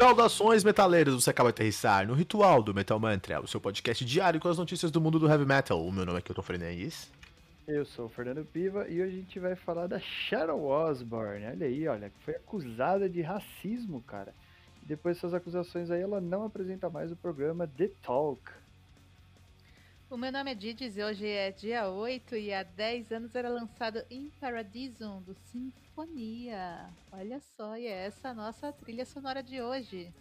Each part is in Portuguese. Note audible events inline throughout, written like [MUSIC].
Saudações, metaleiros! Você acaba de aterrissar no Ritual do Metal Mantra, o seu podcast diário com as notícias do mundo do heavy metal. O meu nome é Kilton Fernandes. Eu sou o Fernando Piva e hoje a gente vai falar da Sharon Osbourne. Olha aí, olha, foi acusada de racismo, cara. Depois dessas acusações aí, ela não apresenta mais o programa The Talk. O meu nome é Didis e hoje é dia 8 e há 10 anos era lançado In Paradisum do Sinfonia. Olha só, e é essa a nossa trilha sonora de hoje.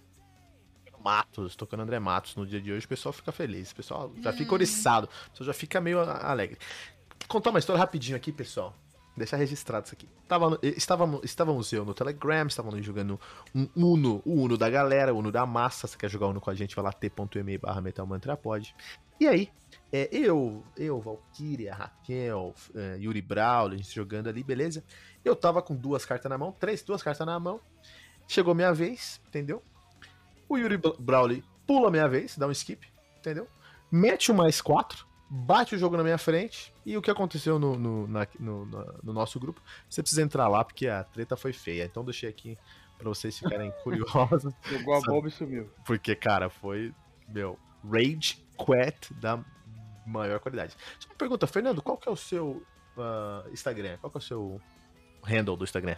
Matos, tocando André Matos no dia de hoje, o pessoal fica feliz, o pessoal já fica oriçado, o pessoal já fica meio alegre. Vou contar uma história rapidinho aqui, pessoal. Deixar registrado isso aqui. Tava no, estávamos, estávamos eu no Telegram, estávamos jogando um Uno, o Uno da galera, o Uno da massa. Se quer jogar Uno com a gente, vai lá t.me barra metalmantrapod. E aí, é, eu, eu, Valkyria, Raquel, é, Yuri Brawl, a gente jogando ali, beleza? Eu tava com duas cartas na mão, três, duas cartas na mão. Chegou minha vez, entendeu? O Yuri Brawley pula minha vez, dá um skip, entendeu? Mete o mais quatro, bate o jogo na minha frente. E o que aconteceu no, no, na, no, no, nosso grupo? Você precisa entrar lá porque a treta foi feia. Então deixei aqui pra vocês ficarem [LAUGHS] curiosos. Jogou a bomba e sumiu. Porque, cara, foi, meu, rage quit da maior qualidade. Só uma pergunta, Fernando, qual que é o seu uh, Instagram? Qual que é o seu handle do Instagram?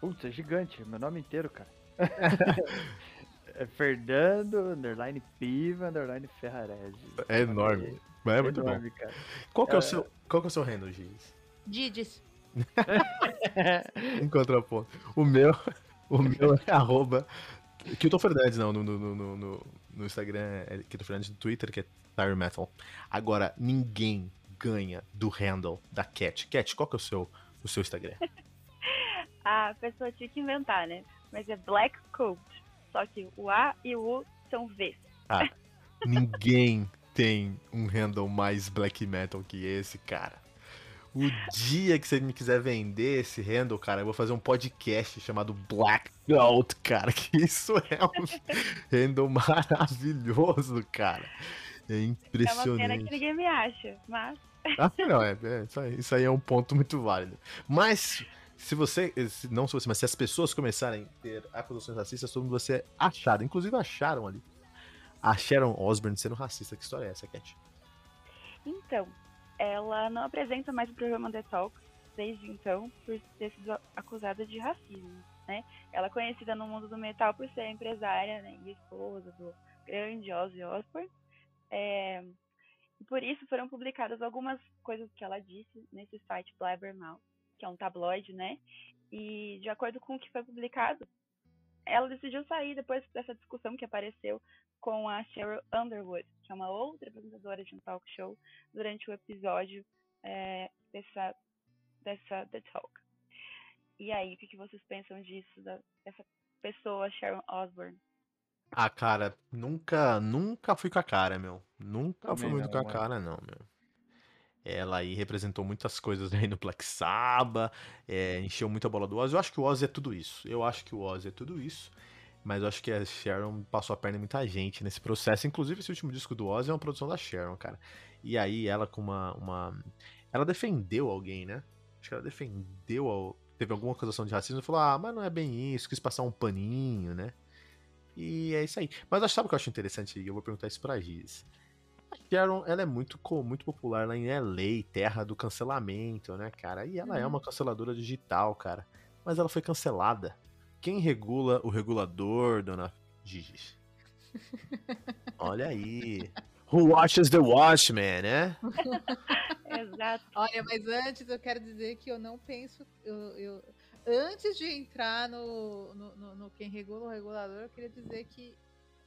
Putz, é gigante, meu nome inteiro, cara. [LAUGHS] é Fernando, underline Piva, underline Ferrarese. É enorme. Mas é, é muito enorme, bom. Cara. Qual que é, é, o seu, qual que é o seu handle, Giz? Didis. [LAUGHS] em contraponto. O meu, o meu é arroba Kilton Fernandes, não, no, no, no, no, no Instagram é Kilton Fernandes, no Twitter, que é Tire Metal. Agora, ninguém ganha do handle da Cat. Cat, qual que é o seu, o seu Instagram? [LAUGHS] a pessoa tinha que inventar, né? Mas é Black Coat. Só que o A e o U são V. Ah, ninguém tem um handle mais black metal que esse, cara. O dia que você me quiser vender esse handle, cara, eu vou fazer um podcast chamado Blackout, cara. Que isso é um [LAUGHS] handle maravilhoso, cara. É impressionante. É uma pena que ninguém me acha, mas. Ah, não, é, é isso, aí, isso, aí, é um ponto muito válido. Mas, se você. Se, não se você, mas se as pessoas começarem a ter acusações racistas, mundo vai ser achado. Inclusive acharam ali. Acharam Osborne sendo racista. Que história é essa, Cat? Então, ela não apresenta mais o programa The Talk desde então por ter sido acusada de racismo, né? Ela é conhecida no mundo do metal por ser empresária né, e esposa do grande Ozzy Osbourne. É, e por isso foram publicadas algumas coisas que ela disse nesse site Blabbermouth, que é um tabloide, né? E de acordo com o que foi publicado, ela decidiu sair depois dessa discussão que apareceu com a Cheryl Underwood, que é uma outra apresentadora de um talk show, durante o episódio é, dessa, dessa The Talk. E aí, o que, vocês pensam disso, da, dessa pessoa, Sharon Osbourne? Ah, cara, nunca, nunca fui com a cara, meu. Nunca Também fui muito não, com a cara, não, meu. Ela aí representou muitas coisas aí no Black Sabbath, é, encheu muita bola do Ozzy. Eu acho que o Ozzy é tudo isso. Eu acho que o Ozzy é tudo isso. Mas eu acho que a Sharon passou a perna em muita gente nesse processo. Inclusive, esse último disco do Ozzy é uma produção da Sharon, cara. E aí, ela com uma. uma... Ela defendeu alguém, né? Acho que ela defendeu. Teve alguma acusação de racismo e falou: ah, mas não é bem isso, quis passar um paninho, né? E é isso aí. Mas sabe o que eu acho interessante? Eu vou perguntar isso pra Giz. Sharon, ela é muito, muito popular lá em LA, terra do cancelamento, né, cara? E ela é uhum. é uma canceladora digital, cara. Mas ela foi cancelada quem regula o regulador, dona Gigi? [LAUGHS] Olha aí. Who watches the Watchmen, né? [LAUGHS] Exato. Olha, mas antes eu quero dizer que eu não penso. Eu, eu antes de entrar no, no, no, no, quem regula o regulador, eu queria dizer que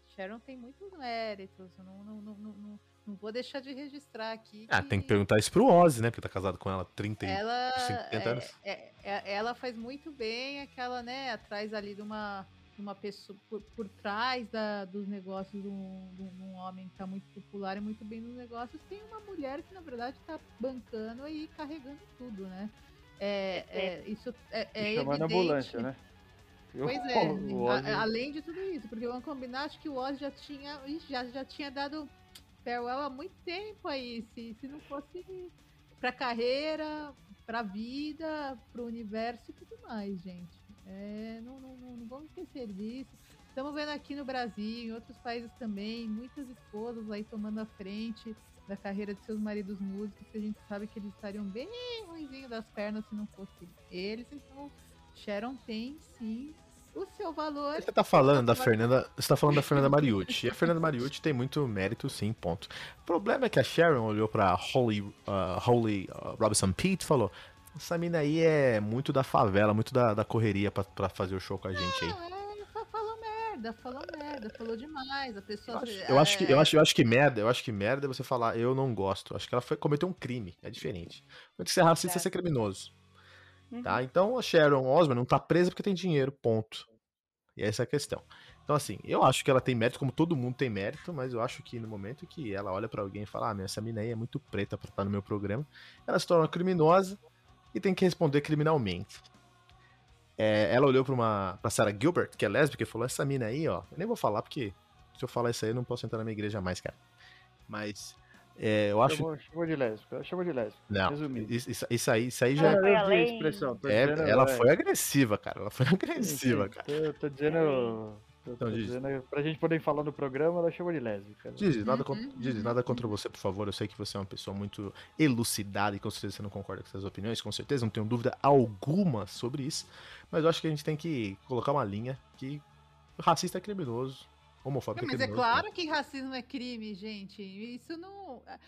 Sharon tem muitos méritos. Eu não, não, não, não, não vou deixar de registrar aqui. Ah, tem que perguntar isso pro Ozzy, né? Porque tá casado com ela há 30 ela, 50 é, anos. É, é, ela faz muito bem aquela, né, atrás ali de uma, uma pessoa, por, por trás da, dos negócios de um, de um, homem que tá muito popular e muito bem nos negócios, tem uma mulher que na verdade tá bancando e carregando tudo, né? É, é, isso é, é Chamando evidente. ambulância, né? Pois é, [LAUGHS] a, além de tudo isso, porque vamos combinar, acho que o Oz já tinha, já, já tinha dado farewell há muito tempo aí. Se, se não fosse pra carreira, pra vida, pro universo e tudo mais, gente. É, não, não, não, não vamos esquecer disso. Estamos vendo aqui no Brasil, em outros países também, muitas esposas aí tomando a frente da carreira de seus maridos músicos, que a gente sabe que eles estariam bem ruimzinho das pernas se não fosse eles. Então, Sharon tem sim o seu valor. Você tá falando da Fernanda, você tá falando da Fernanda [LAUGHS] Mariucci. E a Fernanda Mariucci tem muito mérito, sim, ponto. O problema é que a Sharon olhou pra Holly, uh, Holly uh, Robinson Pete e falou: essa mina aí é muito da favela, muito da, da correria pra, pra fazer o show com a gente aí. Não, é, falou merda, falou merda, falou demais. A pessoa. Eu acho, eu acho, que, eu, acho, eu acho que merda, eu acho que merda é você falar, eu não gosto. Acho que ela foi, cometeu um crime, é diferente. Quando ser racista é ser criminoso. Tá? Uhum. Então a Sharon Osbourne não tá presa porque tem dinheiro, ponto. E essa é a questão. Então, assim, eu acho que ela tem mérito, como todo mundo tem mérito, mas eu acho que no momento que ela olha para alguém e fala, ah, essa mina aí é muito preta pra estar no meu programa, ela se torna criminosa e tem que responder criminalmente. É, ela olhou pra, uma, pra Sarah Gilbert, que é lésbica, e falou, essa mina aí, ó, eu nem vou falar porque se eu falar isso aí eu não posso entrar na minha igreja mais, cara. Mas é, eu acho. Chamou, chamou de lésbica, chamou de lésbica. Não, isso, isso, aí, isso aí já. é, expressão, é, dizendo, ela é. foi agressiva, cara. Ela foi [LAUGHS] agressiva, cara. Eu tô dizendo. Eu então, dizendo, pra gente poder falar no programa, ela chamou de lésbica. Diz, nada, contra, diz, nada contra você, por favor. Eu sei que você é uma pessoa muito elucidada e com certeza você não concorda com essas opiniões, com certeza, não tenho dúvida alguma sobre isso. Mas eu acho que a gente tem que colocar uma linha que racista é criminoso, Homofóbico Mas é, é claro né? que racismo é crime, gente. Isso não. É,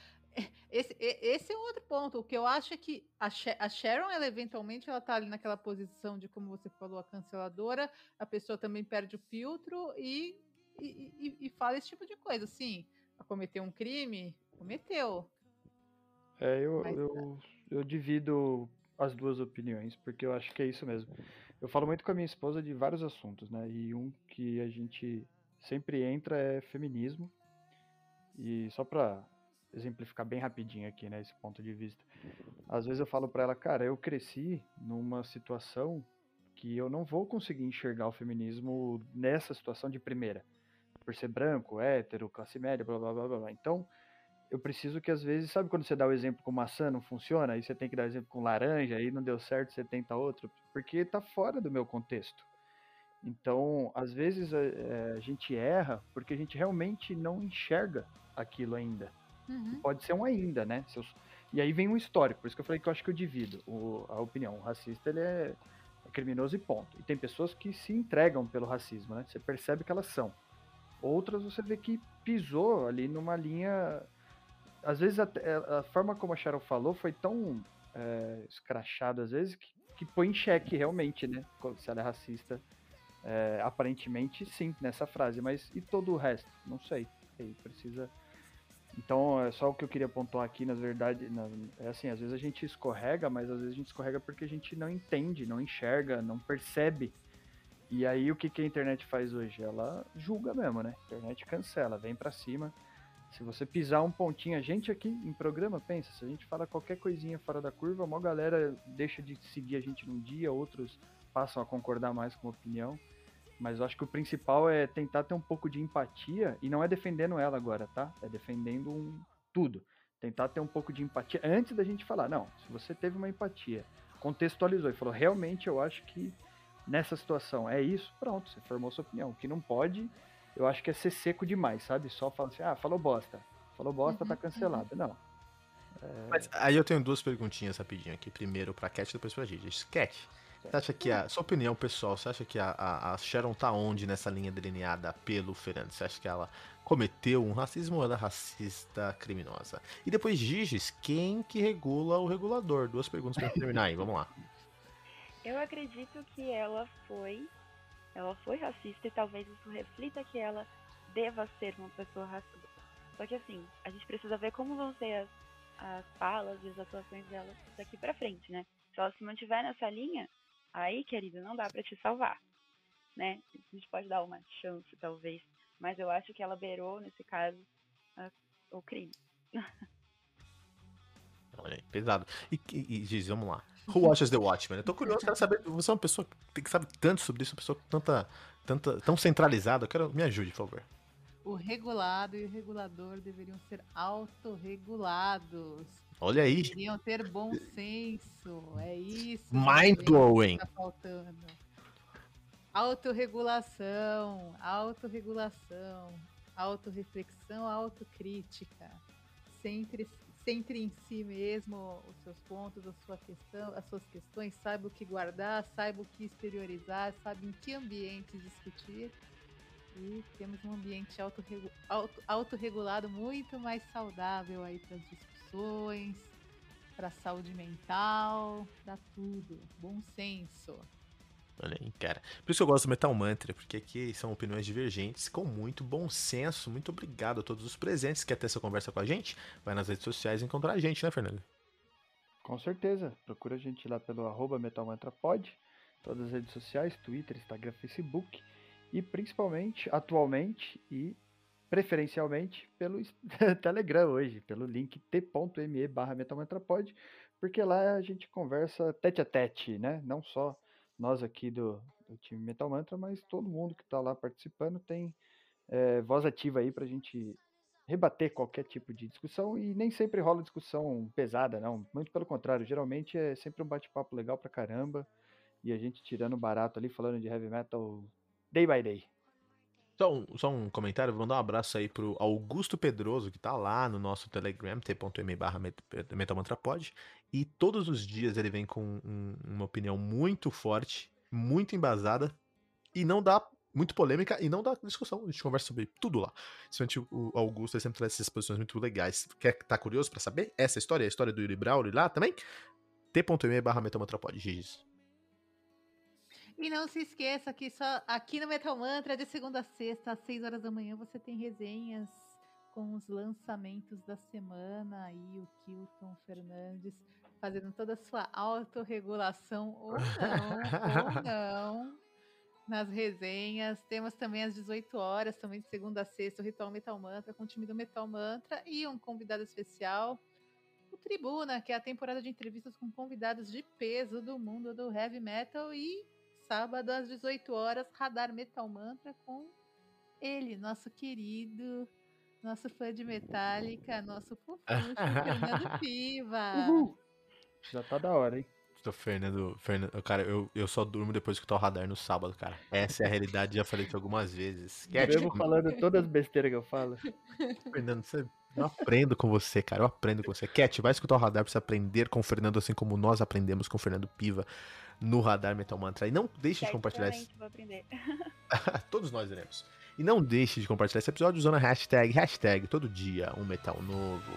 esse, esse é um outro ponto. O que eu acho é que a, Sharon, ela eventualmente, ela tá ali naquela posição de, como você falou, a canceladora, a pessoa também perde o filtro e, e, e, e fala esse tipo de coisa. Sim, a cometer um crime, cometeu. É, eu, Mas, eu, eu divido as duas opiniões, porque eu acho que é isso mesmo. Eu falo muito com a minha esposa de vários assuntos, né? E um que a gente sempre entra é feminismo. E só para exemplificar bem rapidinho aqui, né, esse ponto de vista. Às vezes eu falo para ela, cara, eu cresci numa situação que eu não vou conseguir enxergar o feminismo nessa situação de primeira. Por ser branco, hétero, classe média, blá blá blá blá. Então, eu preciso que às vezes, sabe quando você dá o exemplo com maçã não funciona, aí você tem que dar o exemplo com laranja, aí não deu certo, você tenta outro, porque tá fora do meu contexto. Então, às vezes a, eh, a, gente erra porque a gente realmente não enxerga aquilo ainda. Uhum. Pode ser um ainda, né? E aí vem um histórico, por isso que eu falei que eu acho que eu divido o, a opinião. O racista ele é, é criminoso e ponto. E tem pessoas que se entregam pelo racismo, né? Você percebe que elas são. Outras você vê que pisou ali numa linha. Às vezes a, a forma como a Cheryl falou foi tão é, escrachado, às vezes, que, que põe em xeque realmente, né? Se ela é racista é, aparentemente sim, nessa frase, mas e todo o resto? Não sei. Aí precisa. Então, é só o que eu queria pontuar aqui, na verdade, na, é assim, às vezes a gente escorrega, mas às vezes a gente escorrega porque a gente não entende, não enxerga, não percebe. E aí o que, que a internet faz hoje? Ela julga mesmo, né? A internet cancela, vem para cima. Se você pisar um pontinho, a gente aqui em programa pensa, se a gente fala qualquer coisinha fora da curva, uma galera deixa de seguir a gente num dia, outros passam a concordar mais com a opinião. Mas eu acho que o principal é tentar ter um pouco de empatia e não é defendendo ela agora, tá? É defendendo um, tudo. Tentar ter um pouco de empatia antes da gente falar. Não, se você teve uma empatia, contextualizou e falou, realmente eu acho que nessa situação é isso, pronto, você formou sua opinião. O que não pode, eu acho que é ser seco demais, sabe? Só falar assim, ah, falou bosta. Falou bosta, tá uhum, tá cancelado. Uhum. Não. É... Mas aí eu tenho duas perguntinhas rapidinho aqui. Primeiro pra Cat, depois pra Gigi. Cat, você acha que a. Sua opinião pessoal, você acha que a, a, a Sharon tá onde nessa linha delineada pelo Fernandes? Você acha que ela cometeu um racismo ou ela é racista criminosa? E depois, Giges, quem que regula o regulador? Duas perguntas pra terminar aí, vamos lá. Eu acredito que ela foi. Ela foi racista e talvez isso reflita que ela deva ser uma pessoa racista. Só que assim, a gente precisa ver como vão ser as, as falas e as atuações dela daqui pra frente, né? Se ela se mantiver nessa linha, Aí, querida, não dá para te salvar, né? A gente pode dar uma chance, talvez, mas eu acho que ela beirou, nesse caso, a, o crime. [LAUGHS] Olha aí, pesado. E, e, e diz, vamos lá. Who [LAUGHS] watches The Watchmen? Eu tô curioso, quero saber. Você é uma pessoa que sabe tanto sobre isso, uma pessoa tanta, tanta, tão centralizada. Eu quero. Me ajude, por favor. O regulado e o regulador deveriam ser autorregulados. Olha aí. Deveriam ter bom senso. É isso. Mind blowing. Tá faltando. Autorregulação, autorregulação, autorreflexão, autocrítica. Centre em si mesmo os seus pontos, a sua questão, as suas questões, saiba o que guardar, saiba o que exteriorizar, saiba em que ambiente discutir. E temos um ambiente autorregu auto, autorregulado muito mais saudável aí para as discussões, para a saúde mental, para tudo. Bom senso. Olha aí, cara. Por isso que eu gosto do Metal Mantra, porque aqui são opiniões divergentes com muito bom senso. Muito obrigado a todos os presentes que quer ter essa conversa com a gente. Vai nas redes sociais encontrar a gente, né, Fernando? Com certeza. Procura a gente lá pelo arroba metalmantrapod, todas as redes sociais, Twitter, Instagram, Facebook e principalmente, atualmente e preferencialmente pelo [LAUGHS] Telegram hoje, pelo link t.me barra porque lá a gente conversa tete a tete, né? Não só nós aqui do, do time Metal Mantra, mas todo mundo que está lá participando tem é, voz ativa aí para a gente rebater qualquer tipo de discussão e nem sempre rola discussão pesada, não. Muito pelo contrário, geralmente é sempre um bate-papo legal pra caramba e a gente tirando barato ali, falando de heavy metal day by day. Só um, só um comentário, vou mandar um abraço aí pro Augusto Pedroso, que tá lá no nosso Telegram, t.me barra metalmantrapod, e todos os dias ele vem com um, uma opinião muito forte, muito embasada, e não dá muito polêmica e não dá discussão. A gente conversa sobre tudo lá. Principalmente o Augusto sempre traz essas posições muito legais. Quer tá curioso para saber essa história? A história do Yuri Brauli lá também? t.me barra metalmantrapod, Gigis. E não se esqueça que só aqui no Metal Mantra, de segunda a sexta, às 6 horas da manhã, você tem resenhas com os lançamentos da semana e o Kilton Fernandes fazendo toda a sua autorregulação ou não, ou [LAUGHS] não, nas resenhas. Temos também às 18 horas, também de segunda a sexta, o Ritual Metal Mantra com o time do Metal Mantra e um convidado especial, o Tribuna, que é a temporada de entrevistas com convidados de peso do mundo do heavy metal e sábado às 18 horas, Radar Metal Mantra com ele, nosso querido, nosso fã de Metallica, nosso fofucho, [LAUGHS] Fernando Piva. Uhul. Já tá da hora, hein? Tô Fernando, Fernando, cara, eu, eu só durmo depois que tô o radar no sábado, cara. Essa é a realidade, já falei isso algumas vezes. Mesmo falando todas as besteiras que eu falo. Fernando, você eu aprendo com você, cara. Eu aprendo com você. Cat, vai escutar o radar pra você aprender com o Fernando, assim como nós aprendemos com o Fernando Piva no Radar Metal Mantra. E não deixe de compartilhar esse. Vou aprender. [LAUGHS] [LAUGHS] Todos nós iremos. E não deixe de compartilhar esse episódio usando a hashtag, hashtag todo dia um metal novo.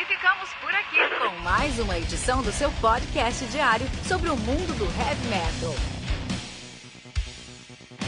E ficamos por aqui com mais uma edição do seu podcast diário sobre o mundo do heavy metal.